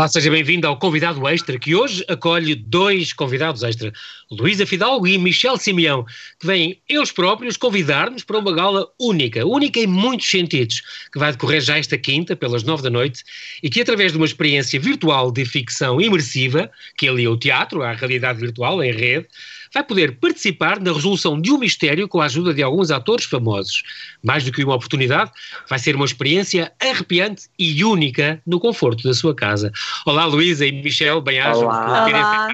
Olá, seja bem-vindo ao Convidado Extra, que hoje acolhe dois convidados extra, Luísa Fidalgo e Michel Simeão, que vêm eles próprios convidar-nos para uma gala única, única em muitos sentidos, que vai decorrer já esta quinta, pelas nove da noite, e que através de uma experiência virtual de ficção imersiva, que alia o teatro à realidade virtual em rede, vai poder participar na resolução de um mistério com a ajuda de alguns atores famosos. Mais do que uma oportunidade, vai ser uma experiência arrepiante e única no conforto da sua casa. Olá, Luísa e Michel, bem-ajam. Olá.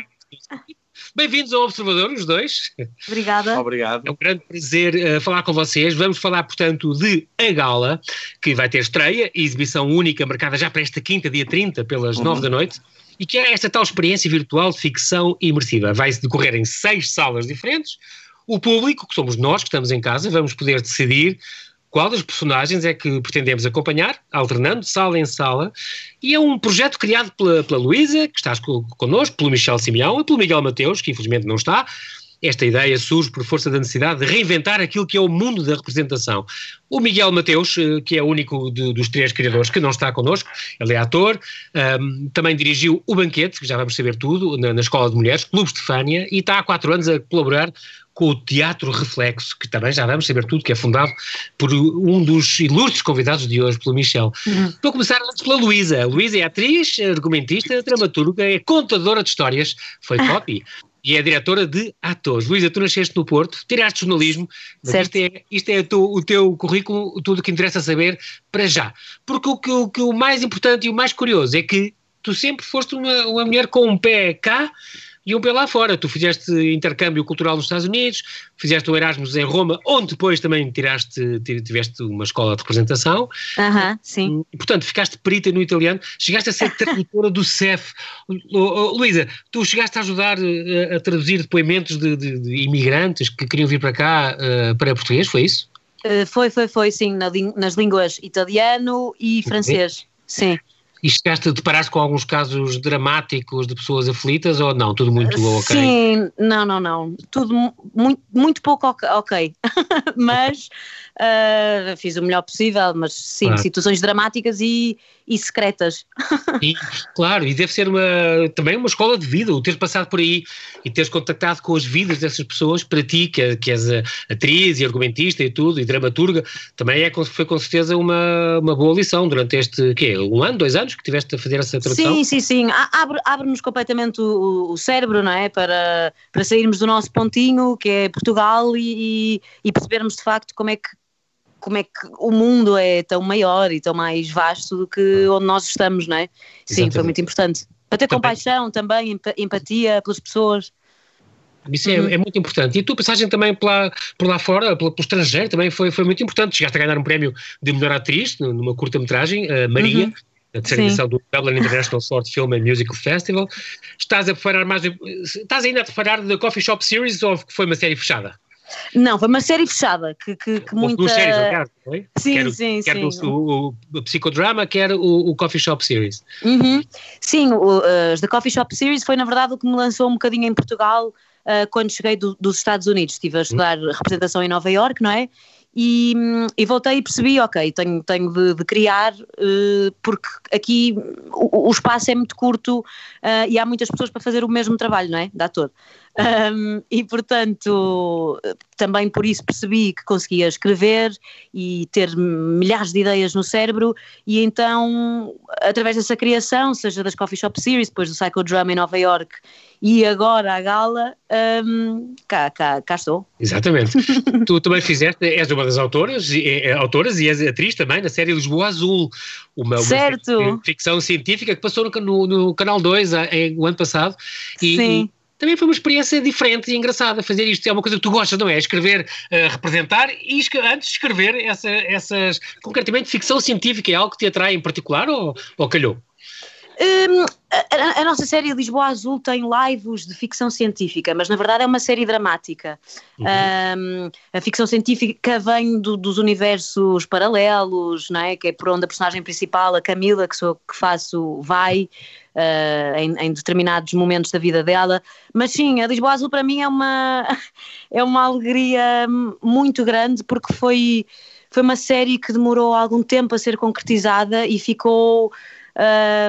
Bem-vindos ao Observador, os dois. Obrigada. Obrigado. É um grande prazer uh, falar com vocês. Vamos falar, portanto, de A Gala, que vai ter estreia e exibição única, marcada já para esta quinta, dia 30, pelas nove da noite e que é esta tal experiência virtual de ficção imersiva. Vai-se decorrer em seis salas diferentes. O público, que somos nós que estamos em casa, vamos poder decidir qual das personagens é que pretendemos acompanhar, alternando sala em sala, e é um projeto criado pela, pela Luísa, que estás connosco, pelo Michel Simeão e pelo Miguel Mateus, que infelizmente não está, esta ideia surge por força da necessidade de reinventar aquilo que é o mundo da representação. O Miguel Mateus, eh, que é o único de, dos três criadores que não está connosco, ele é ator, um, ehm, também dirigiu O Banquete, que já vamos saber tudo, na, na Escola de Mulheres, Clube Estefânia, e está há quatro anos a colaborar com o Teatro Reflexo, que também já vamos saber tudo, que é fundado por um dos ilustres convidados de hoje, pelo Michel. Uhum. Vou começar antes pela Luísa. Luísa é atriz, argumentista, dramaturga, é contadora de histórias, foi copy, e é diretora de atores. Luísa, tu nasceste no Porto, tiraste jornalismo, mas certo. isto é, isto é tu, o teu currículo, tudo o que interessa saber para já. Porque o que, o que o mais importante e o mais curioso é que tu sempre foste uma, uma mulher com um pé cá iam lá fora. Tu fizeste intercâmbio cultural nos Estados Unidos, fizeste o Erasmus em Roma, onde depois também tiraste, tiveste uma escola de representação. Aham, uh -huh, sim. E, portanto, ficaste perita no italiano, chegaste a ser tradutora do CEF. Luísa, tu chegaste a ajudar a, a traduzir depoimentos de, de, de, imigrantes que queriam vir para cá uh, para português, foi isso? Uh, foi, foi, foi, sim, na, nas línguas italiano e francês, sim. E chegaste a deparar com alguns casos dramáticos de pessoas aflitas ou não? Tudo muito ok? Sim, não, não, não. Tudo muito, muito pouco ok. Mas uh, fiz o melhor possível, mas sim, claro. situações dramáticas e, e secretas. E, claro, e deve ser uma, também uma escola de vida, o teres passado por aí e teres contactado com as vidas dessas pessoas, para ti, que, que és atriz e argumentista e tudo, e dramaturga, também é, foi com certeza uma, uma boa lição durante este, quê, um ano, dois anos que tiveste a fazer essa tradução? Sim, sim, sim, abre-nos abre completamente o, o, cérebro, não é, para, para sairmos do nosso pontinho, que é Portugal, e, e percebermos de facto como é que como é que o mundo é tão maior e tão mais vasto do que onde nós estamos, não é? Sim, Exatamente. foi muito importante. Para ter também. compaixão também, empatia pelas pessoas. Isso é, uhum. é, muito importante. E a tua passagem também pela, por lá fora, pelo, pelo, estrangeiro, também foi, foi muito importante. Chegaste a ganhar um prémio de melhor atriz numa curta-metragem, Maria. Uhum. A terceira Sim. edição do Dublin International Short Film and Musical Festival. Estás a preparar mais. Estás ainda a preparar da Coffee Shop Series ou foi uma série fechada? Não, foi uma série fechada que, que, que muita... Duas séries, não quer, foi? Sim, quer, sim, quer sim. O, o, o, Psicodrama, quer o, o Coffee Shop Series. Uhum. Sim, o, as da Coffee Shop Series foi na verdade o que me lançou um bocadinho em Portugal uh, quando cheguei do, dos Estados Unidos. Estive a estudar uhum. representação em Nova York, não é? E, e, voltei e percebi, ok, tenho, tenho de, de criar, uh, porque aqui o, o, espaço é muito curto uh, e há muitas pessoas para fazer o mesmo trabalho, não é? Dá todo. Um, e portanto, também por isso percebi que conseguia escrever e ter milhares de ideias no cérebro, e então, através dessa criação, seja das Coffee Shop Series, depois do Psychodrama em Nova York e agora a gala, um, cá, cá, cá estou. Exatamente. tu também fizeste, és uma das autoras, é, autoras e és atriz também na série Lisboa Azul, uma, uma ficção científica que passou no, no, no Canal 2 em, o ano passado. E, Sim também foi uma experiência diferente e engraçada fazer isto. É uma coisa que tu gostas, não é? Escrever, uh, representar e antes de escrever essa, essas, concretamente, ficção científica é algo que te atrai em particular ou, ou calhou? Um, a, a, nossa série Lisboa Azul tem lives de ficção científica, mas na verdade é uma série dramática. Uhum. Um, a ficção científica vem do, dos universos paralelos, não é? que é por onde a personagem principal, a Camila, que sou que faço, vai uh, em, em, determinados momentos da vida dela. Mas sim, a Lisboa Azul para mim é uma, é uma alegria muito grande porque foi, foi uma série que demorou algum tempo a ser concretizada e ficou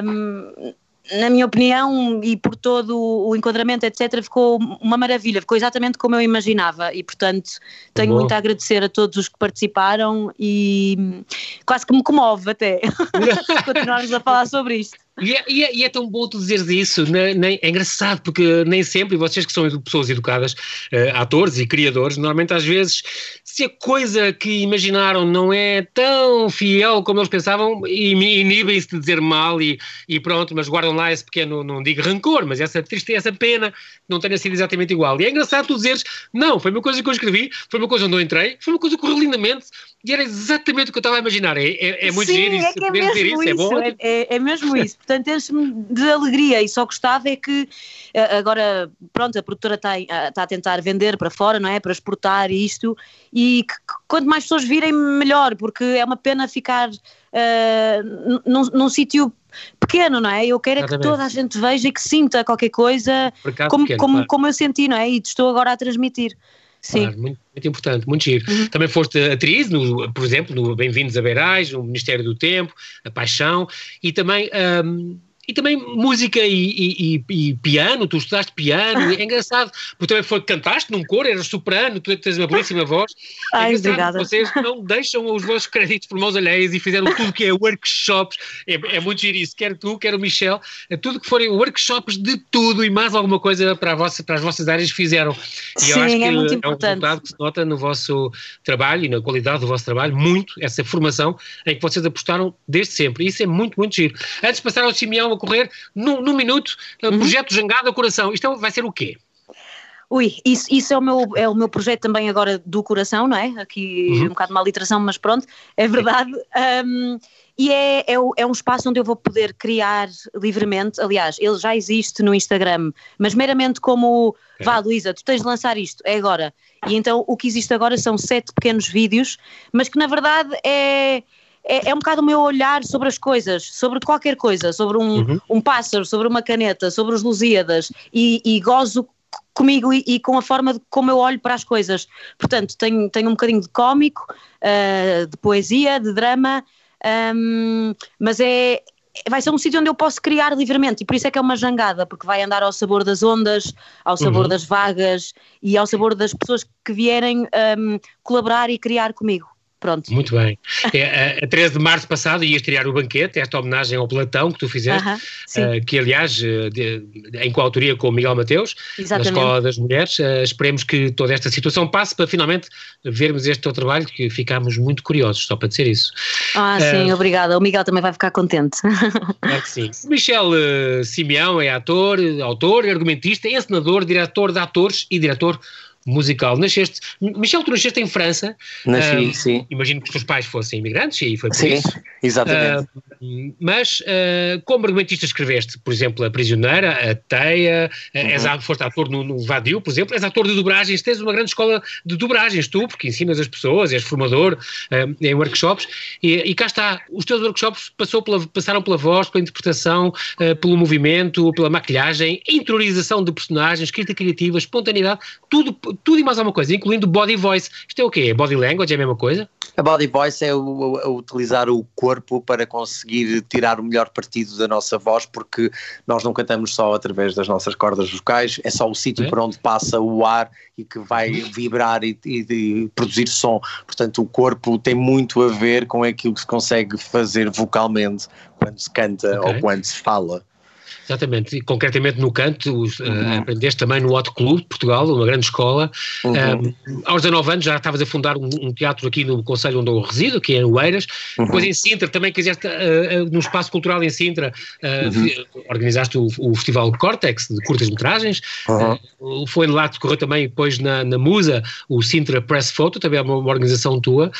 um, na minha opinião, e por todo o enquadramento, etc., ficou uma maravilha, ficou exatamente como eu imaginava e, portanto, tenho Bom. muito a agradecer a todos os que participaram e quase que me comove até continuarmos a falar sobre isto. E é, e, é, e é, tão bom tu dizeres isso, né, nem, é engraçado, porque nem sempre, vocês que são pessoas educadas, uh, atores e criadores, normalmente às vezes, se a coisa que imaginaram não é tão fiel como eles pensavam, inibem-se de dizer mal e, e, pronto, mas guardam lá esse pequeno, não digo rancor, mas essa tristeza, essa pena, não tenha sido exatamente igual. E é engraçado tu dizeres, não, foi uma coisa que eu escrevi, foi uma coisa onde eu entrei, foi uma coisa que correu lindamente, e era exatamente o que eu estava a imaginar. É, é, é muito Sim, giro isso, é que é mesmo dizer isso, isso, é bom. É, é, é mesmo isso. Portanto, enche-me de alegria e só gostava é que eh, agora, pronto, a produtora está, está a tentar vender para fora, não é? Para exportar isto e que, que quanto mais pessoas virem, melhor, porque é uma pena ficar uh, num, num sítio pequeno, não é? Eu quero é que toda a gente veja e que sinta qualquer coisa como, pequeno, como, claro. como eu senti, não é? E estou agora a transmitir. Sim. Claro, muito, muito, importante, muito giro. Uhum. Também foste atriz, no, por exemplo, no Bem-vindos a Beirais, no Ministério do Tempo, A Paixão, e também um, e também música e, e, e, piano, tu estudaste piano, é engraçado, porque também foi, cantaste num coro, eras soprano, tu tens uma belíssima voz. É Ai, é obrigada. Vocês não deixam os vossos créditos por mãos alheias e fizeram tudo que é workshops, é, é muito giro isso, quer tu, quer o Michel, é tudo que forem workshops de tudo e mais alguma coisa para, vossa, para as vossas áreas fizeram. E Sim, eu acho que é, muito é um resultado que se nota no vosso trabalho e na qualidade do vosso trabalho, muito, essa formação em que vocês apostaram desde sempre. E isso é muito, muito giro. Antes de passar ao Simeão correr num, num minuto, uhum. projeto Jangada Coração. Isto vai ser o quê? Ui, isso, isso é, o meu, é o meu projeto também agora do coração, não é? Aqui uhum. um bocado de uma literação, mas pronto, é verdade. Um, e é, é, é, um espaço onde eu vou poder criar livremente. Aliás, ele já existe no Instagram, mas meramente como é. vá, Luísa, tu tens de lançar isto, é agora. E então o que existe agora são sete pequenos vídeos, mas que na verdade é é, é, um bocado o meu olhar sobre as coisas, sobre qualquer coisa, sobre um, uhum. um pássaro, sobre uma caneta, sobre os Lusíadas, e, e gozo comigo e, e, com a forma de como eu olho para as coisas. Portanto, tenho, tenho um bocadinho de cómico, uh, de poesia, de drama, um, mas é, vai ser um sítio onde eu posso criar livremente e por isso é que é uma jangada, porque vai andar ao sabor das ondas, ao sabor uhum. das vagas e ao sabor das pessoas que vierem um, colaborar e criar comigo. Pronto. Muito bem. É, a, a 13 de março passado ia estrear o banquete, esta homenagem ao Platão que tu fizeste, uh -huh, uh, que aliás, eh, de, em coautoria com o Miguel Mateus, Exatamente. na Escola das Mulheres. Uh, esperemos que toda esta situação passe para finalmente vermos este teu trabalho, que ficámos muito curiosos, só para dizer isso. Ah, sim, obrigada. O Miguel também vai ficar contente. Claro que sim. Michel Simeão é ator, autor, argumentista, encenador, diretor de atores e diretor musical. Nasceste, Michel, tu nasceste em França. Nasci, uh, sim. Imagino que os teus pais fossem imigrantes e foi por sim, isso. exatamente. Uh, mas uh, como argumentista escreveste, por exemplo, A Prisioneira, A Teia, uhum. és, foste ator no, no Vadio, por exemplo, és ator de dobragens, tens uma grande escola de dobragens, tu, porque ensinas as pessoas, és formador em workshops, e, e, cá está, os teus workshops pela, passaram pela voz, pela interpretação, pelo movimento, pela maquilhagem, interiorização de personagens, escrita criativa, espontaneidade, tudo tudo e mais alguma coisa, incluindo body voice. Isto é o quê? Body language é a mesma coisa? A body voice é, o, é utilizar o corpo para conseguir tirar o melhor partido da nossa voz, porque nós não cantamos só através das nossas cordas vocais, é só o sítio é? por onde passa o ar e que vai vibrar e, e, e, produzir som. Portanto, o corpo tem muito a ver com aquilo que se consegue fazer vocalmente quando se canta okay. ou quando se fala. Exatamente, e concretamente no canto, uh, uhum. aprendeste também no Hot Club de Portugal, uma grande escola. Uhum. Um, aos 19 anos já estavas a fundar um, um, teatro aqui no Conselho onde eu resido, que é em Oeiras. Uhum. Depois em Sintra também quiseste, uh, uh, no Espaço Cultural em Sintra, uh, organizaste o, o, Festival Cortex de curtas-metragens. Uhum. foi lá que correu também depois na, na Musa o Sintra Press Photo, também é uma, uma organização tua.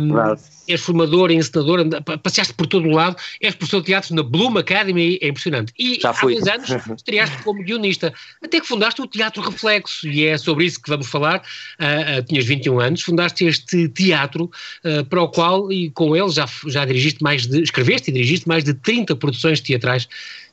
Um, claro és formador, encenador, passeaste por todo o lado, és professor de teatro na Bloom Academy, é impressionante. E há dois anos estreaste como guionista, até que fundaste o Teatro Reflexo, e é sobre isso que vamos falar. Uh, uh, tinhas 21 anos, fundaste este teatro uh, para o qual, e com ele já, já dirigiste mais de, escreveste e dirigiste mais de 30 produções teatrais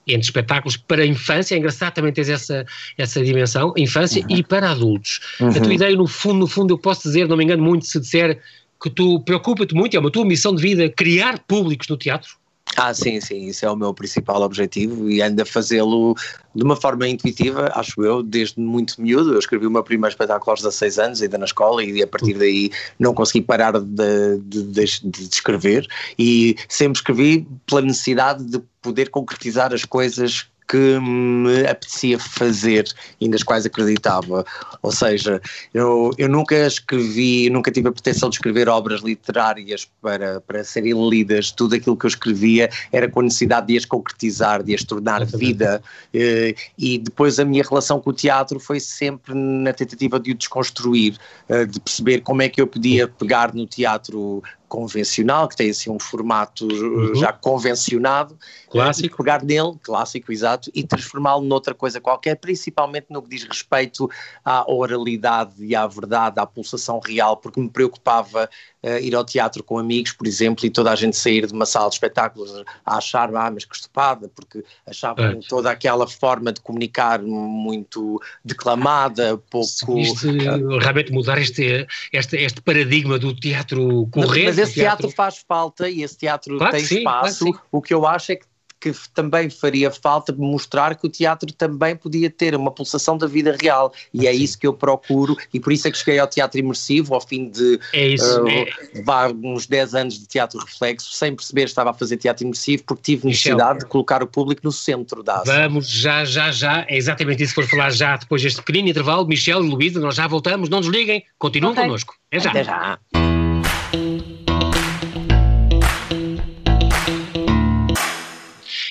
entre espetáculos para a infância, é engraçado também teres essa, essa dimensão, infância uhum. e para adultos. Uhum. A tua ideia, no fundo, no fundo, eu posso dizer, não me engano muito se disser que tu preocupa-te muito, é uma tua missão de vida, criar públicos no teatro? Ah, sim, sim, isso é o meu principal objetivo e ando a fazê-lo de uma forma intuitiva, acho eu, desde muito miúdo. Eu escrevi o meu primeiro espetáculo aos 16 anos, ainda na escola, e a partir daí não consegui parar de, de, de, de escrever e sempre escrevi pela necessidade de poder concretizar as coisas que me apetecia fazer e nas quais acreditava. Ou seja, eu, eu nunca escrevi, nunca tive a pretensão de escrever obras literárias para, para serem lidas. Tudo aquilo que eu escrevia era com a necessidade de as concretizar, de as tornar vida. Eh, e depois a minha relação com o teatro foi sempre na tentativa de o desconstruir, eh, de perceber como é que eu podia pegar no teatro convencional, que tem assim um formato uh, uhum. já convencionado, clássico. pegar nele, clássico, exato, e transformá-lo noutra coisa qualquer, principalmente no que diz respeito à oralidade e à verdade, à pulsação real, porque me preocupava uh, ir ao teatro com amigos, por exemplo, e toda a gente sair de uma sala de espetáculos a achar, ah, mas que estupada, porque achavam é. toda aquela forma de comunicar muito declamada, pouco... Isto, uh, realmente mudar este, este, este paradigma do teatro correto. Mas esse teatro... teatro... faz falta e esse teatro claro tem sim, espaço. Claro o que eu acho é que que também faria falta mostrar que o teatro também podia ter uma pulsação da vida real e é isso que eu procuro e por isso é que cheguei ao teatro imersivo ao fim de é isso, uh, é. uns 10 anos de teatro reflexo sem perceber que estava a fazer teatro imersivo porque tive necessidade Michel, de colocar o público no centro da ação. Vamos, já, já, já, é exatamente isso que for falar já depois deste pequenino intervalo, Michel e Luísa, nós já voltamos, não desliguem, continuem okay. connosco. É já. Até já.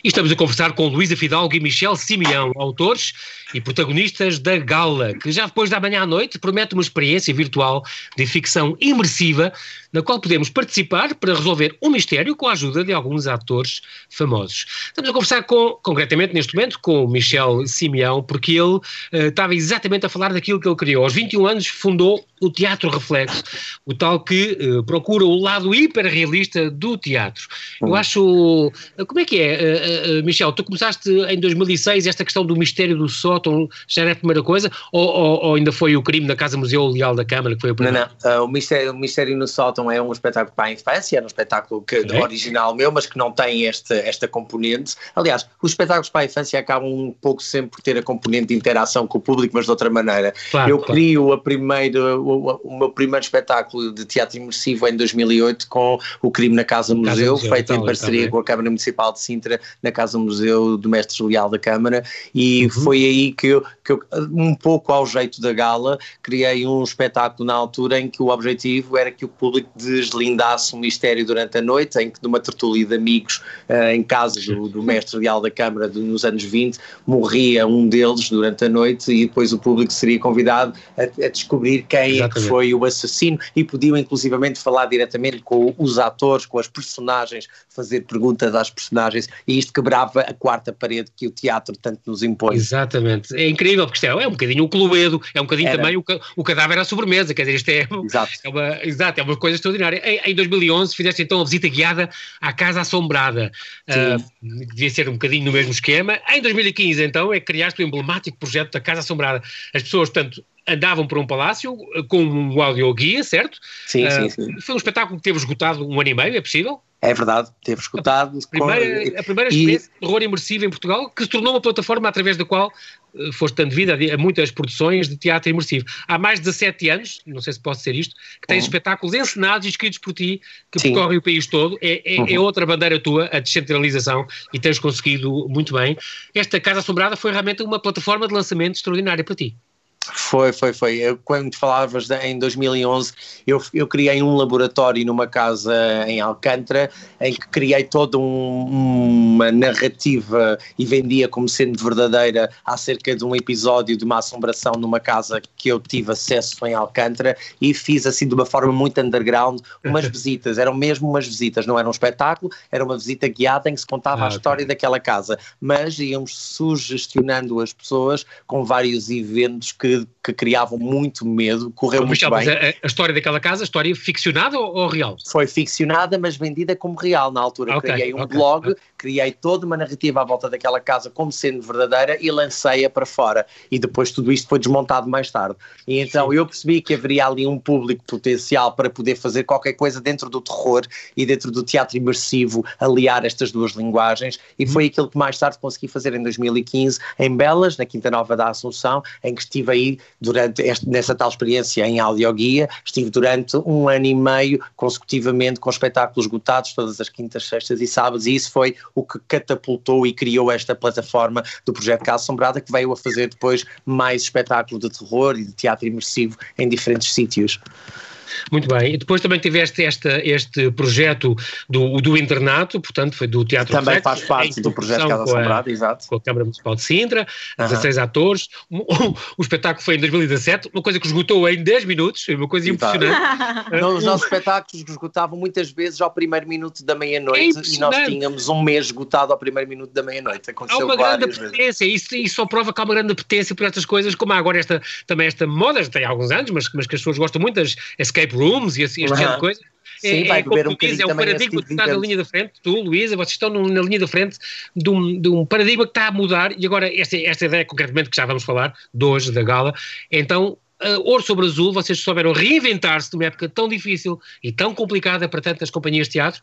E estamos a conversar com Luísa Fidalgo e Michel Simeão, autores e protagonistas da Gala, que já depois da manhã à noite promete uma experiência virtual de ficção imersiva, na qual podemos participar para resolver um mistério com a ajuda de alguns atores famosos. Estamos a conversar com, concretamente neste momento, com o Michel Simeão, porque ele uh, estava exatamente a falar daquilo que ele criou. Aos 21 anos fundou o Teatro Reflexo, o tal que uh, procura o lado hiperrealista do teatro. Eu hum. acho. Como é que é, Michel? Tu começaste em 2006 esta questão do mistério do sótão, já era a primeira coisa? Ou, ou, ou ainda foi o crime da Casa Museu Leal da Câmara que foi a primeira? Não, não. O, mistério, o mistério no sótão é um espetáculo para a infância, é um espetáculo que, é. original meu, mas que não tem este, esta componente. Aliás, os espetáculos para a infância acabam um pouco sempre por ter a componente de interação com o público, mas de outra maneira. Claro, eu claro. crio a primeira, o, o, meu primeiro espetáculo de teatro imersivo em 2008 com o Crime na Casa Museu, Museu feito em parceria com a Câmara Municipal de Sintra, na Casa Museu do Mestre Leal da Câmara, e uhum. foi aí que eu, que eu, um pouco ao jeito da gala, criei um espetáculo na altura em que o objetivo era que o público deslindasse o mistério durante a noite, em que numa tertúlia de amigos uh, em casa do, do Mestre Leal da Câmara de, nos anos 20, morria um deles durante a noite e depois o público seria convidado a, a descobrir quem Exatamente. é que foi foi o assassino e podiam inclusivamente falar diretamente com os atores, com as personagens, fazer perguntas às personagens e isto quebrava a quarta parede que o teatro tanto nos impõe. Exatamente, é incrível porque isto é, é um bocadinho o Cluedo, é um bocadinho Era. também o, o cadáver à sobremesa, quer dizer, isto é, exato. é, uma, exato, é uma coisa extraordinária. Em, em 2011 fizeste então a visita guiada à Casa Assombrada, uh, devia ser um bocadinho no mesmo esquema. Em 2015 então é que criaste o emblemático projeto da Casa Assombrada. As pessoas, portanto, andavam por um palácio eh, com um audioguia, certo? Sim, uh, sim, sim. Foi um espetáculo que teve esgotado um ano e meio, é possível? É verdade, teve esgotado. A primeira, com... a primeira experiência e... de terror imersivo em Portugal, que se tornou uma plataforma através da qual uh, foste dando vida a, a, muitas produções de teatro imersivo. Há mais de 17 anos, não sei se posso ser isto, que tens uhum. espetáculos encenados e escritos por ti, que Sim. percorrem o país todo. É, é, é uhum. é, outra bandeira tua, a descentralização, e tens conseguido muito bem. Esta Casa Assombrada foi realmente uma plataforma de lançamento extraordinária para ti. Foi, foi, foi. Eu, quando falavas de, em 2011, eu, eu criei um laboratório numa casa em Alcântara em que criei toda um, uma narrativa e vendia como sendo verdadeira acerca de um episódio de uma assombração numa casa que eu tive acesso em Alcântara e fiz assim de uma forma muito underground umas visitas. Eram mesmo umas visitas, não era um espetáculo, era uma visita guiada em que se contava ah, a história okay. daquela casa, mas íamos sugestionando as pessoas com vários eventos que to que criavam muito medo, correu muito bem. A, a, história daquela casa, a história ficcionada ou, ou, real? Foi ficcionada, mas vendida como real na altura. Okay, criei um okay, blog, okay. criei toda uma narrativa à volta daquela casa como sendo verdadeira e lancei-a para fora. E depois tudo isto foi desmontado mais tarde. E então Sim. eu percebi que haveria ali um público potencial para poder fazer qualquer coisa dentro do terror e dentro do teatro imersivo, aliar estas duas linguagens. E foi aquilo que mais tarde consegui fazer em 2015 em Belas, na Quinta Nova da Assunção, em que estive aí durante este, nessa tal experiência em audioguia, estive durante um ano e meio consecutivamente com espetáculos esgotados todas as quintas, sextas e sábados, e isso foi o que catapultou e criou esta plataforma do projeto Casa Assombrada, que veio a fazer depois mais espetáculos de terror e de teatro imersivo em diferentes sítios. Muito bem. E depois também tiveste esta, este projeto do, do internato, portanto, foi do Teatro Também faz parte do projeto Casa Assombrada, exato. Com a Câmara Municipal de Sintra, uh -huh. 16 atores. O, o, o, espetáculo foi em 2017, uma coisa que esgotou em 10 minutos, uma coisa exato. impressionante. Não, os nossos espetáculos esgotavam muitas vezes ao primeiro minuto da meia-noite é e nós tínhamos um mês esgotado ao primeiro minuto da meia-noite. Há uma grande apetência, isso, isso só prova que há uma grande apetência por estas coisas, como há agora esta, também esta moda, já tem alguns anos, mas, mas que as pessoas gostam muito, das escape rooms e assim, este tipo de coisa. Sim, é, vai é, beber um bocadinho é um paradigma que está na linha da frente, tu, Luísa, vocês estão na linha da frente de um, de um paradigma que está a mudar. E agora esta, esta ideia concretamente que já vamos falar, de hoje, da gala, então uh, ouro sobre azul, vocês souberam reinventar-se numa época tão difícil e tão complicada para tantas companhias de teatro,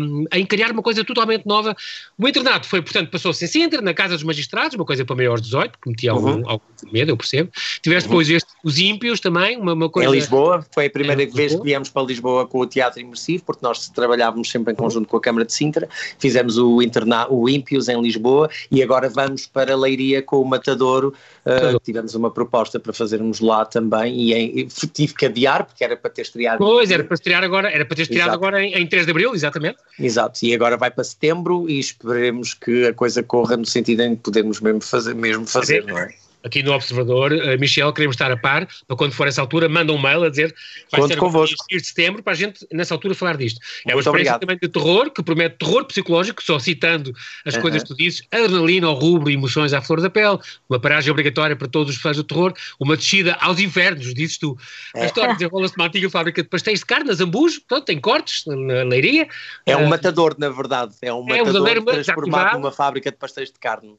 um, em criar uma coisa totalmente nova. O internato foi, portanto, passou-se em Sintra, na Casa dos Magistrados, uma coisa para maiores de 18, que metia algum, uhum. algum medo, eu percebo. Tiveste uhum. depois este, os ímpios também, uma, uma coisa... Em Lisboa, foi a primeira vez que viemos para Lisboa com o teatro imersivo, porque nós trabalhávamos sempre em conjunto com a Câmara de Sintra, fizemos o, interna o Ímpios em Lisboa e agora vamos para Leiria com o Matadouro, uh, tivemos uma proposta para fazermos lá também e, em, tive que adiar porque era para ter estreado. Pois, era para estrear agora, era para ter estreado Exato. agora em, em 3 de Abril, exatamente. Exato, e agora vai para setembro e esperemos que a coisa corra no sentido em que podemos mesmo fazer, mesmo fazer, não é? Aqui no Observador, uh, Michel, queremos estar a par, para quando for essa altura, manda um mail a dizer vai Conto ser convosco. de setembro para a gente, nessa altura, falar disto. É Muito uma experiência obrigado. também de terror, que promete terror psicológico, só citando as coisas que tu dizes, adrenalina ao rubro emoções à flor da pele, uma paragem obrigatória para todos os fãs do terror, uma descida aos infernos, dizes tu. A é. história desenrola-se numa antiga fábrica de pastéis de carne, Zambujo, portanto, tem cortes na leiria. É um uh, matador, na verdade, é um é matador um transformado numa fábrica de pastéis de carne.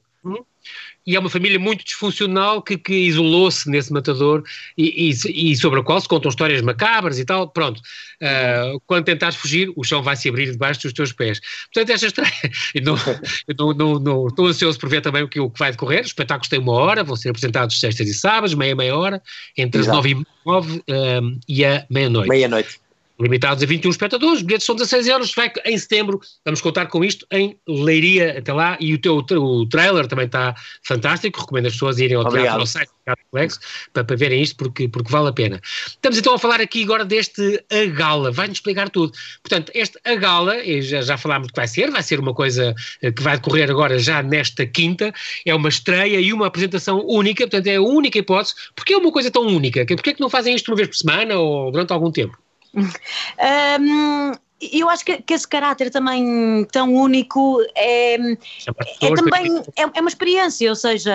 E é uma família muito disfuncional que, que isolou-se nesse matador e, e, e, sobre a qual se contam histórias macabras e tal. Pronto, uh, quando tentares fugir, o chão vai se abrir debaixo dos teus pés. Portanto, esta história. não, eu não, não, não, estou ansioso por ver também o que, o que vai decorrer. Os espetáculos têm uma hora, vão ser apresentados sextas e sábados, meia, meia hora, entre Exato. as nove e nove uh, e a meia-noite. Meia-noite limitados a 21 espectadores, os bilhetes são 16 euros, vai em setembro, vamos contar com isto em Leiria até lá, e o teu o trailer também está fantástico, recomendo as pessoas irem ao, teatro, ao site do Teatro Flex para, para verem isto, porque, porque vale a pena. Estamos então a falar aqui agora deste A Gala, vai-nos explicar tudo. Portanto, este A Gala, já, já falámos do que vai ser, vai ser uma coisa eh, que vai decorrer agora já nesta quinta, é uma estreia e uma apresentação única, portanto é a única hipótese, porque é uma coisa tão única, porque é que não fazem isto uma vez por semana ou durante algum tempo? Um, eu acho que, que, esse caráter também tão único é, é também é, é, uma experiência, ou seja,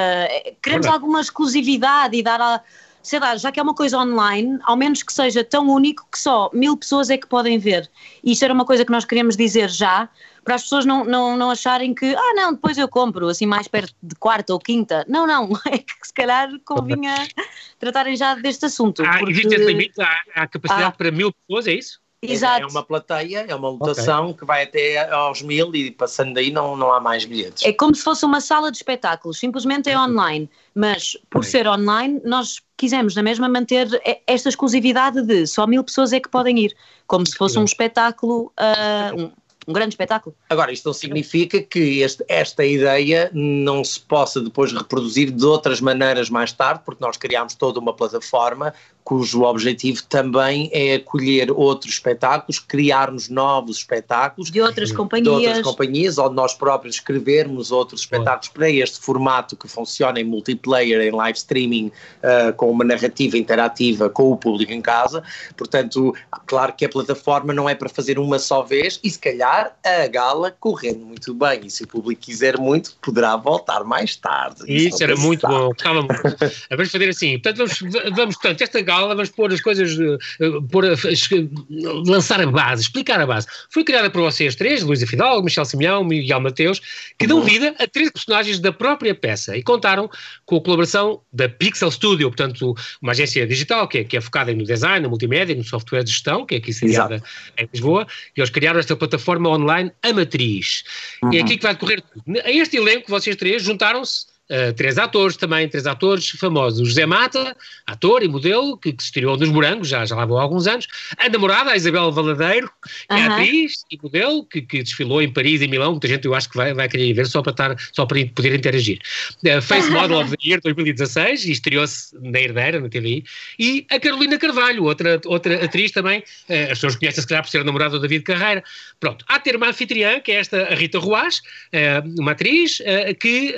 queremos alguma exclusividade e dar a, sei lá, já que é uma coisa online, ao menos que seja tão único que só mil pessoas é que podem ver. E isto era uma coisa que nós queríamos dizer já, para as pessoas não, não, não acharem que, ah, não, depois eu compro, assim mais perto de quarta ou quinta. Não, não, é que se calhar convinha tratarem já deste assunto. Ah, porque... existe esse limite, há, há capacidade ah. para mil pessoas, é isso? É, Exato. É uma plateia, é uma lotação okay. que vai até aos mil e passando daí não, não há mais bilhetes. É como se fosse uma sala de espetáculos, simplesmente é online, mas por okay. ser online nós quisemos na mesma manter esta exclusividade de só mil pessoas é que podem ir, como se fosse um espetáculo, uh, um, um grande espetáculo. Agora, isto não significa que este, esta ideia não se possa depois reproduzir de outras maneiras mais tarde, porque nós criámos toda uma plataforma cujo objetivo também é acolher outros espetáculos, criarmos novos espetáculos de outras companhias, de outras companhias ou nós próprios escrevermos outros espetáculos para este formato que funciona em multiplayer, em live streaming, uh, com uma narrativa interativa com o público em casa. Portanto, claro que a plataforma não é para fazer uma só vez e se calhar a gala correndo muito bem e se o público quiser muito poderá voltar mais tarde. Isso, Isso era muito bom, gostava muito. vamos fazer assim, portanto vamos, vamos portanto, esta gala vamos pôr as coisas, uh, pôr a, lançar a base, explicar a base. Foi criada por vocês três, Luísa Fidalgo, Michel Simeão, Miguel Mateus, que dão uhum. vida a três personagens da própria peça e contaram com a colaboração da Pixel Studio, portanto uma agência digital que é, que é focada no design, no multimédia, no software de gestão, que é aqui sediada em Lisboa, e eles criaram esta plataforma online A Matriz. Uhum. E é aqui que vai decorrer tudo. A este elenco, vocês três juntaram-se Uh, três atores também, três atores famosos. José Mata, ator e modelo, que, que se estreou nos Morangos, já, já lá vão há alguns anos. A namorada, a Isabel Valadeiro, que é atriz e modelo, que, que desfilou em Paris e Milão. Muita gente eu acho que vai, vai querer ver só para, estar, só para poder interagir. Uh, Face Model of the Year 2016 e estreou-se na Herdeira, na TVI. E a Carolina Carvalho, outra, outra atriz também, uh, as pessoas conhecem se calhar por ser namorada do David Carreira. Pronto, há ter uma anfitriã, que é esta a Rita Ruas, uma atriz que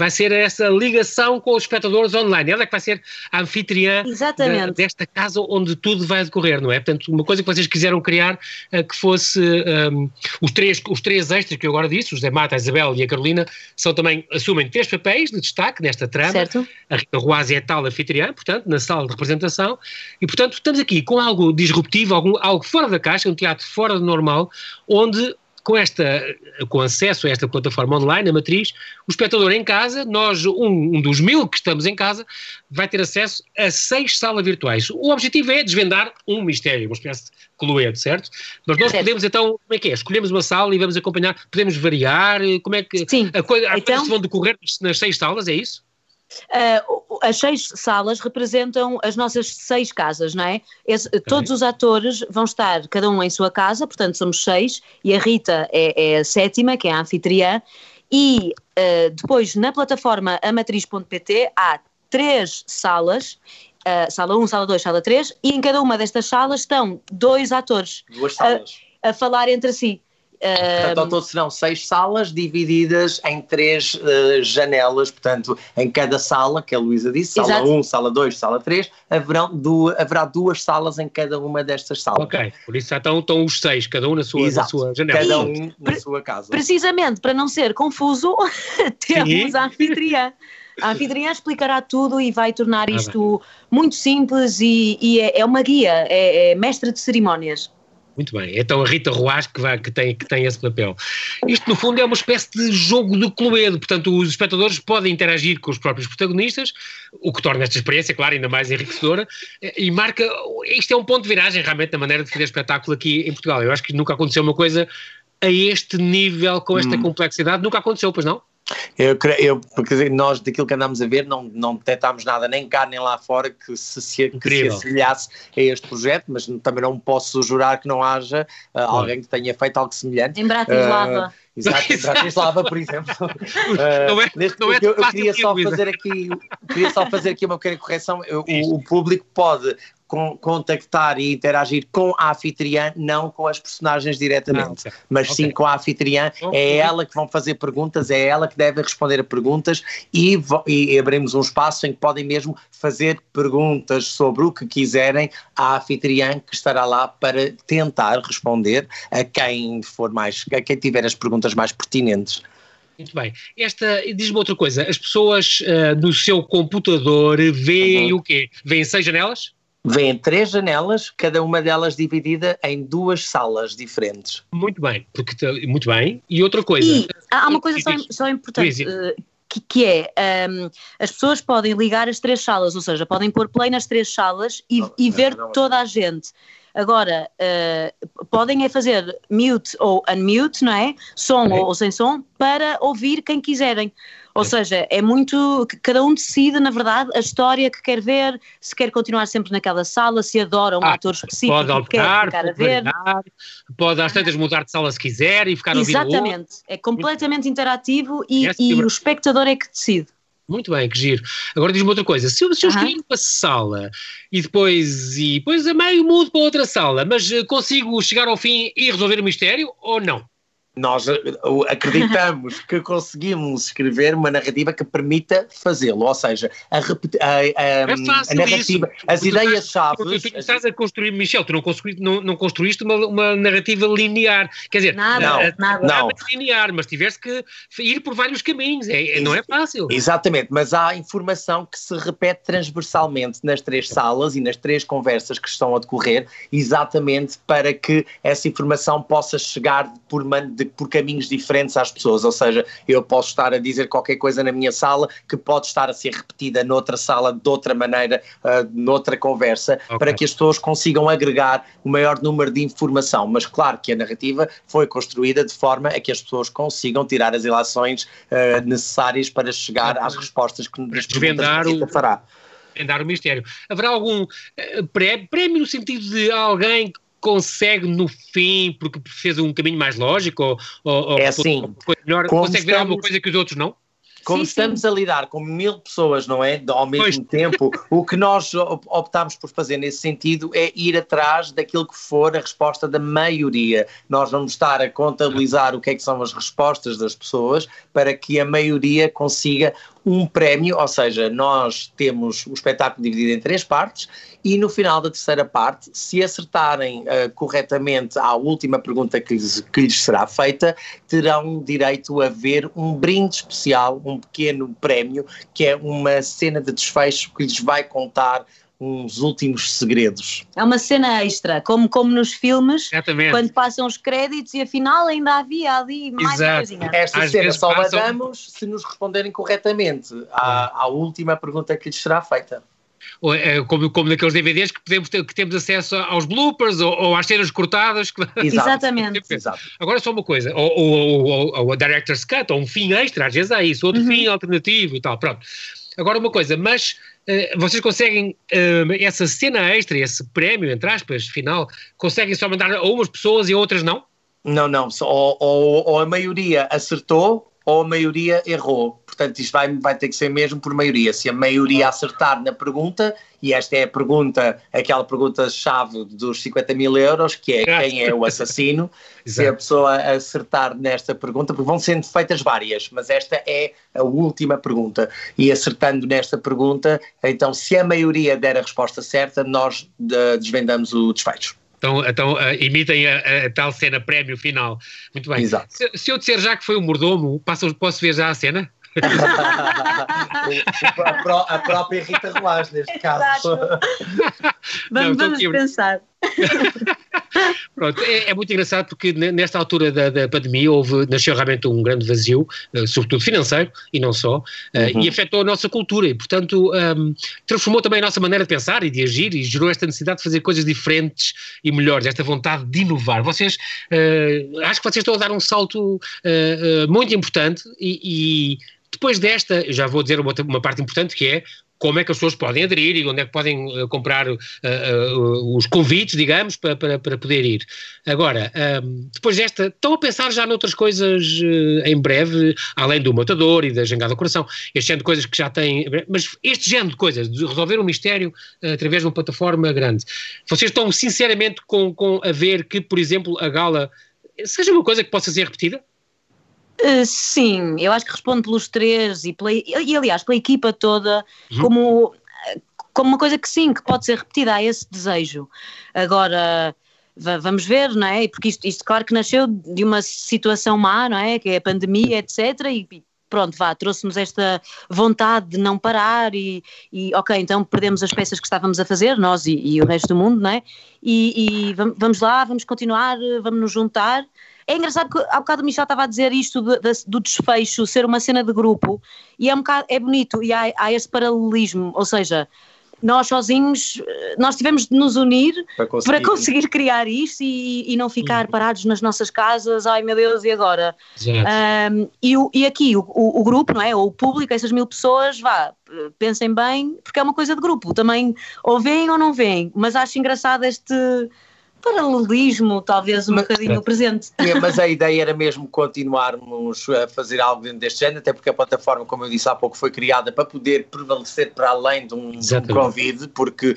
vai ser essa ligação com os espectadores online. Ela é que vai ser a anfitriã de, desta casa onde tudo vai decorrer, não é? Portanto, uma coisa que vocês quiseram criar uh, que fosse um, os, três, os três extras que eu agora disse, o José Mata, a Isabel e a Carolina, são também, assumem três papéis de destaque nesta trama. Certo. A Rita Ruaz é tal anfitriã, portanto, na sala de representação, e portanto estamos aqui com algo disruptivo, algo, algo fora da caixa, um teatro fora do normal, onde com, esta, com acesso a esta plataforma online, a matriz, o espectador em casa, nós, um, um, dos mil que estamos em casa, vai ter acesso a seis salas virtuais. O objetivo é desvendar um mistério, uma espécie de cluedo, certo? Mas nós certo. podemos então, como é que é? Escolhemos uma sala e vamos acompanhar, podemos variar, como é que Sim. a coisa, então, vão decorrer nas seis salas, é isso? Uh, as seis salas representam as nossas seis casas, não é? Esse. Todos os atores vão estar, cada um em sua casa, portanto somos seis, e a Rita é, é a sétima, que é a anfitriã, e uh, depois na plataforma amatriz.pt há três salas, uh, sala 1, sala 2, sala 3, e em cada uma destas salas estão dois atores. A, a falar entre si. Portanto, ao todo serão seis salas divididas em três uh, janelas, portanto, em cada sala, que a Luísa disse, sala Exato. 1, sala 2, sala 3, haverão du haverá duas salas em cada uma destas salas. Ok, por isso então estão os seis, cada um na sua, na sua janela. Cada um na sua casa. Precisamente, para não ser confuso, temos a anfitriã. A anfitriã explicará tudo e vai tornar ah, isto muito simples e, e é, é, uma guia, é, é mestre de cerimónias. Muito bem. Então a Rita Roas que, vai, que, tem, que tem esse papel. Isto, no fundo, é uma espécie de jogo de cluedo. Portanto, os espectadores podem interagir com os próprios protagonistas, o que torna esta experiência, claro, ainda mais enriquecedora e marca. Isto é um ponto de viragem, realmente, na maneira de fazer espetáculo aqui em Portugal. Eu acho que nunca aconteceu uma coisa a este nível, com esta hum. complexidade. Nunca aconteceu, pois não? Eu, eu, porque nós, daquilo que andámos a ver, não, não detectámos nada nem cá nem lá fora que se, se, que se assemelhasse a este projeto, mas também não posso jurar que não haja uh, alguém que tenha feito algo semelhante. Em Bratislava. Uh, Exato, em Bratislava, por exemplo. Uh, não é, neste, não é eu, eu queria só fazer aqui, queria só fazer aqui uma pequena correção. O, o público pode com, contactar e interagir com a anfitriã, não com as personagens diretamente, não, mas okay. sim com a anfitriã. É ela que vão fazer perguntas, é ela que deve responder a perguntas e, e abrimos um espaço em que podem mesmo fazer perguntas sobre o que quiserem à anfitriã que estará lá para tentar responder a quem for mais, a quem tiver as perguntas mais pertinentes. Muito bem. Esta, diz-me outra coisa, as pessoas uh, no seu computador veem uhum. o quê? Veem seis janelas? Vêm três janelas, cada uma delas dividida em duas salas diferentes. Muito bem, porque, muito bem. E outra coisa. E há uma coisa só, só importante. Uh, que, que, é um, ehm, as pessoas podem ligar as três salas, ou seja, podem pôr play nas três salas e, oh, e ver não, toda a gente. Agora, uh, podem é fazer mute ou unmute, não é? Som okay. ou, ou, sem som, para ouvir quem quiserem. Ou seja, é muito. Cada um decide, na verdade, a história que quer ver, se quer continuar sempre naquela sala, se adora um ah, ator específico pode optar, quer ficar a ver. Variar, pode às tantas mudar de sala se quiser e ficar a ouvir Exatamente. É completamente interativo e, e o espectador é que decide. Muito bem, que giro. Agora diz-me outra coisa. Se eu, se eu escolher uma sala e depois, e depois a meio mudo para outra sala, mas eh, consigo chegar ao fim e resolver o mistério ou não? Nós eh, acreditamos que conseguimos escrever uma narrativa que permita fazê-lo, ou seja, a, a, a, é a narrativa, isso. as ideias-chave. Estás a construir, Michel, tu não, construíste, não, não construíste uma, uma, narrativa linear, quer dizer, nada, não, a, nada. não. linear, mas tiveste que ir por vários caminhos, é, é, não é fácil. Exatamente, mas há informação que se repete transversalmente nas três salas e nas três conversas que estão a decorrer, exatamente para que essa informação possa chegar por, de por caminhos diferentes às pessoas, ou seja, eu posso estar a dizer qualquer coisa na minha sala que pode estar a ser repetida noutra sala de outra maneira, uh, noutra conversa, okay. para que as pessoas consigam agregar o maior número de informação. Mas claro que a narrativa foi construída de forma a que as pessoas consigam tirar as ilações uh, necessárias para chegar às respostas que perguntas que o... fará. Desvendar o mistério. Haverá algum uh, prémio no sentido de alguém consegue no fim, porque fez um caminho mais lógico, ou, ou é assim, melhor, consegue ver alguma coisa que os outros não? Como sim, estamos sim. a lidar com mil pessoas, não é? Ao mesmo pois. tempo, o que nós optámos por fazer nesse sentido é ir atrás daquilo que for a resposta da maioria. Nós vamos estar a contabilizar o que é que são as respostas das pessoas para que a maioria consiga um prémio, ou seja, nós temos o espetáculo dividido em três partes e no final da terceira parte, se acertarem uh, corretamente à última pergunta que lhes, que lhes será feita, terão direito a ver um brinde especial, um pequeno prémio, que é uma cena de desfecho que lhes vai contar uns últimos segredos. É uma cena extra, como, como nos filmes, Exatamente. quando passam os créditos e afinal ainda havia ali mais Exato. coisinha. Esta Às cena só passam... a damos se nos responderem corretamente à, à última pergunta que lhes será feita. É, como, como naqueles DVDs que, podemos ter, que temos acesso aos bloopers ou, ou às cenas cortadas. Exatamente. Agora só uma coisa, ou, ou, ou, ou a Director's Cut, ou um fim extra, às vezes há isso, outro uhum. fim alternativo e tal, pronto. Agora uma coisa, mas uh, vocês conseguem uh, essa cena extra, esse prémio, entre aspas, final, conseguem só mandar a umas pessoas e a outras não? Não, não, ou, ou, ou a maioria acertou ou a maioria errou. Portanto, isto vai, vai ter que ser mesmo por maioria. Se a maioria acertar na pergunta, e esta é a pergunta, aquela pergunta-chave dos 50 mil euros, que é quem é o assassino, se a pessoa acertar nesta pergunta, porque vão sendo feitas várias, mas esta é a última pergunta. E acertando nesta pergunta, então, se a maioria der a resposta certa, nós de, desvendamos o desfecho. Então, então uh, imitem a, a, tal cena prémio final. Muito bem. Exato. Se, se eu disser já que foi o mordomo, posso, posso ver já a cena? a, própria Rita Rolás, neste caso. vamos, Não, vamos pensar. Pronto, é, é, muito engraçado porque nesta altura da, da, pandemia houve, nasceu realmente um grande vazio, uh, sobretudo financeiro e não só, uh, uhum. e afetou a nossa cultura e, portanto, um, transformou também a nossa maneira de pensar e de agir e gerou esta necessidade de fazer coisas diferentes e melhores, esta vontade de inovar. Vocês, uh, acho que vocês estão a dar um salto muito importante e, e depois desta, já vou dizer uma, uma parte importante que é como é que as pessoas podem aderir e onde é que podem uh, comprar uh, uh, os convites, digamos, para, para, para poder ir. Agora, depois desta, estão a pensar já noutras coisas em breve, além do Matador e da Jangada do Coração, este género de coisas que já têm, mas este género de coisas, de resolver um mistério através de uma plataforma grande. Vocês estão sinceramente com, com a ver que, por exemplo, a gala seja uma coisa que possa ser repetida? Uh, sim, eu acho que respondo pelos três e, pela, e aliás pela equipa toda uhum. como, como uma coisa que sim, que pode ser repetida, há esse desejo. Agora, vamos ver, não é? Porque isto, isto claro que nasceu de uma situação má, não é? Que é a pandemia, etc. E, pronto, vá, trouxe-nos esta vontade de não parar e, e, ok, então perdemos as peças que estávamos a fazer, nós e, e o resto do mundo, não é? E, e, vamos lá, vamos continuar, vamos nos juntar é engraçado que há bocado o Michel estava a dizer isto do, do desfecho ser uma cena de grupo e é um bocado, é bonito e há, há esse paralelismo, ou seja, nós sozinhos, nós tivemos de nos unir para conseguir, para conseguir criar isto e, e, não ficar uhum. parados nas nossas casas, ai meu Deus, e agora? Um, e, e, aqui o, o, grupo, não é? Ou o público, essas mil pessoas, vá, pensem bem, porque é uma coisa de grupo, também ou vêm ou não vêm, mas acho engraçado este paralelismo, talvez um mas, bocadinho presente. É, mas a ideia era mesmo continuarmos a fazer algo dentro deste género, até porque a plataforma, como eu disse há pouco, foi criada para poder prevalecer para além de um, de um Covid, porque uh,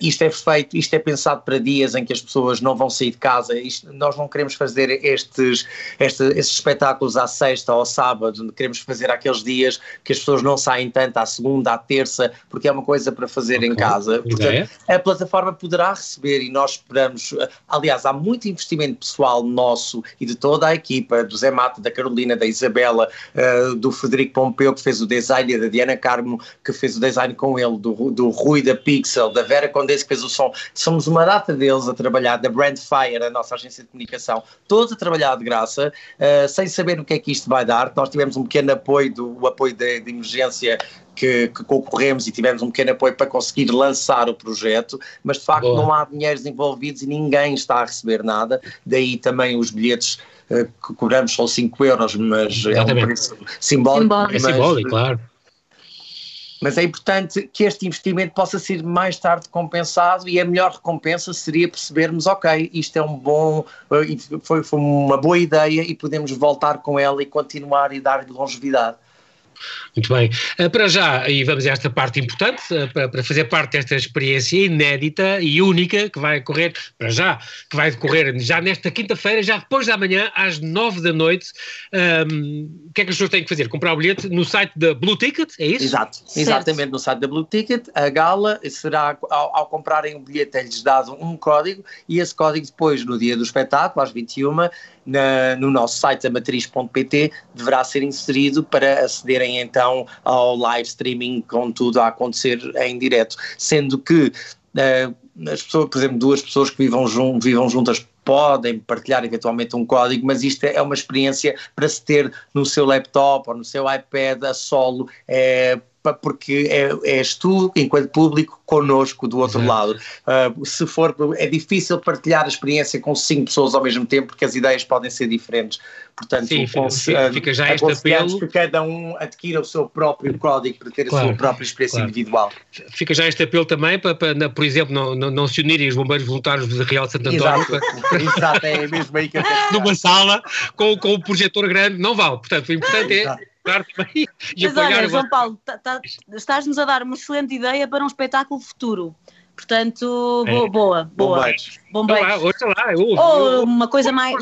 isto é feito, isto é pensado para dias em que as pessoas não vão sair de casa, isto, nós não queremos fazer estes, este, estes espetáculos à sexta ou ao sábado, queremos fazer aqueles dias que as pessoas não saem tanto, à segunda, à terça, porque é uma coisa para fazer okay. em casa. Portanto, a plataforma poderá receber e nós esperamos Aliás, há muito investimento pessoal nosso e de toda a equipa, do Zé Mata, da Carolina, da Isabela, uh, do Frederico Pompeu, que fez o design, da Diana Carmo, que fez o design com ele, do, do Rui da Pixel, da Vera Condesse, que fez o som. Somos uma data deles a trabalhar, da Brandfire, a nossa agência de comunicação, todos a trabalhar de graça, uh, sem saber o que é que isto vai dar. Nós tivemos um pequeno apoio, do, o apoio de, de emergência que, que, concorremos e tivemos um pequeno apoio para conseguir lançar o projeto, mas de facto Boa. não há dinheiros envolvidos e ninguém está a receber nada, daí também os bilhetes uh, que cobramos são 5 euros, mas Exatamente. é um preço simbólico. simbólico. É simbólico, claro. Mas é importante que este investimento possa ser mais tarde compensado e a melhor recompensa seria percebermos, ok, isto é um bom, eh, foi, foi uma boa ideia e podemos voltar com ela e continuar e dar-lhe longevidade. Muito bem. Uh, para já, e vamos a esta parte importante, para, para, fazer parte desta experiência inédita e única que vai ocorrer, para já, que vai decorrer já nesta quinta-feira, já depois da manhã, às nove da noite. Um, o que é que as pessoas têm que fazer? Comprar o bilhete no site da Blue Ticket, é isso? Exato, certo. exatamente no site da Blue Ticket. A gala será, ao, ao comprarem o bilhete, é-lhes dado um código e esse código depois, no dia do espetáculo, às 21 na, no nosso site, amatriz.pt, deverá ser inserido para acederem então ao live streaming com tudo a acontecer em direto, sendo que uh, as pessoas, por exemplo, duas pessoas que vivam, jun vivam juntas podem partilhar eventualmente um código, mas isto é uma experiência para se ter no seu laptop ou no seu iPad a solo, é, porque é, és tu, enquanto público, connosco do outro lado. Uh, se for, é difícil partilhar a experiência com cinco pessoas ao mesmo tempo, porque as ideias podem ser diferentes. Portanto, Sim, fica, fica já este apelo. que cada um adquira o seu próprio código para ter claro, a sua própria experiência claro. individual. Fica já este apelo também para, para por exemplo, não, não, não, se unirem os bombeiros voluntários de Real Santo António. Exato, para... Exato é mesmo aí que eu Numa sala com, com o projetor grande, não vale. Portanto, o importante é Também. Mas olha, João Paulo, tá, tá, estás-nos a dar uma excelente ideia para um espetáculo futuro. Portanto, é. boa, boa. Bombeiros. Bombeiros. lá, Ou uma coisa mais,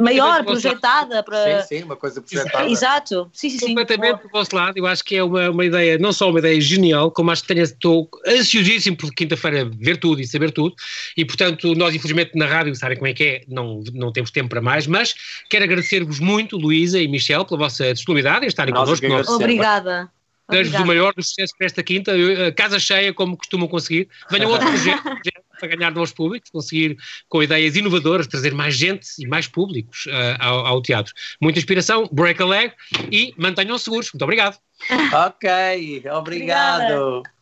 maior, projetada. Para... Sim, sim, uma coisa projetada. Exato, sim, sim. Completamente do vosso lado, eu acho que é uma, uma ideia, não só uma ideia genial, como acho que tenho, estou ansiosíssimo por quinta-feira ver tudo e saber tudo, e portanto, nós infelizmente na rádio, sabem como é que é, não, não temos tempo para mais, mas quero agradecer-vos muito, Luísa e Michel, pela vossa disponibilidade em estarem connosco. Obrigada. Desejo-vos o maior dos sucessos para esta quinta, casa cheia, como costumam conseguir. Venham outro projeto para ganhar novos públicos, conseguir com ideias inovadoras trazer mais gente e mais públicos uh, ao, ao, teatro. Muita inspiração, break a leg e mantenham-se seguros. Muito obrigado. ok, obrigado. Obrigada.